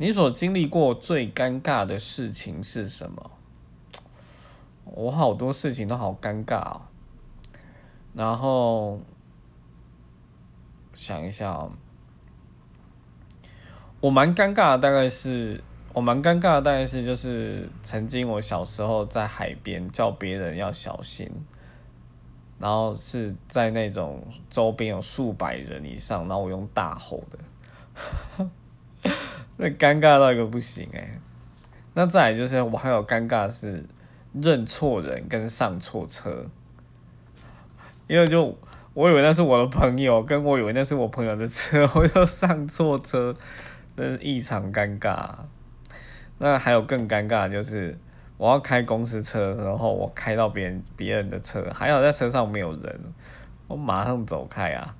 你所经历过最尴尬的事情是什么？我好多事情都好尴尬哦。然后想一下哦，我蛮尴尬的，大概是我蛮尴尬的，大概是就是曾经我小时候在海边叫别人要小心，然后是在那种周边有数百人以上，然后我用大吼的。那尴尬到一个不行哎，那再来就是我还有尴尬是认错人跟上错车，因为就我以为那是我的朋友，跟我以为那是我朋友的车，我又上错车，真是异常尴尬。那还有更尴尬就是我要开公司车的时候，我开到别人别人的车，还好在车上没有人，我马上走开啊。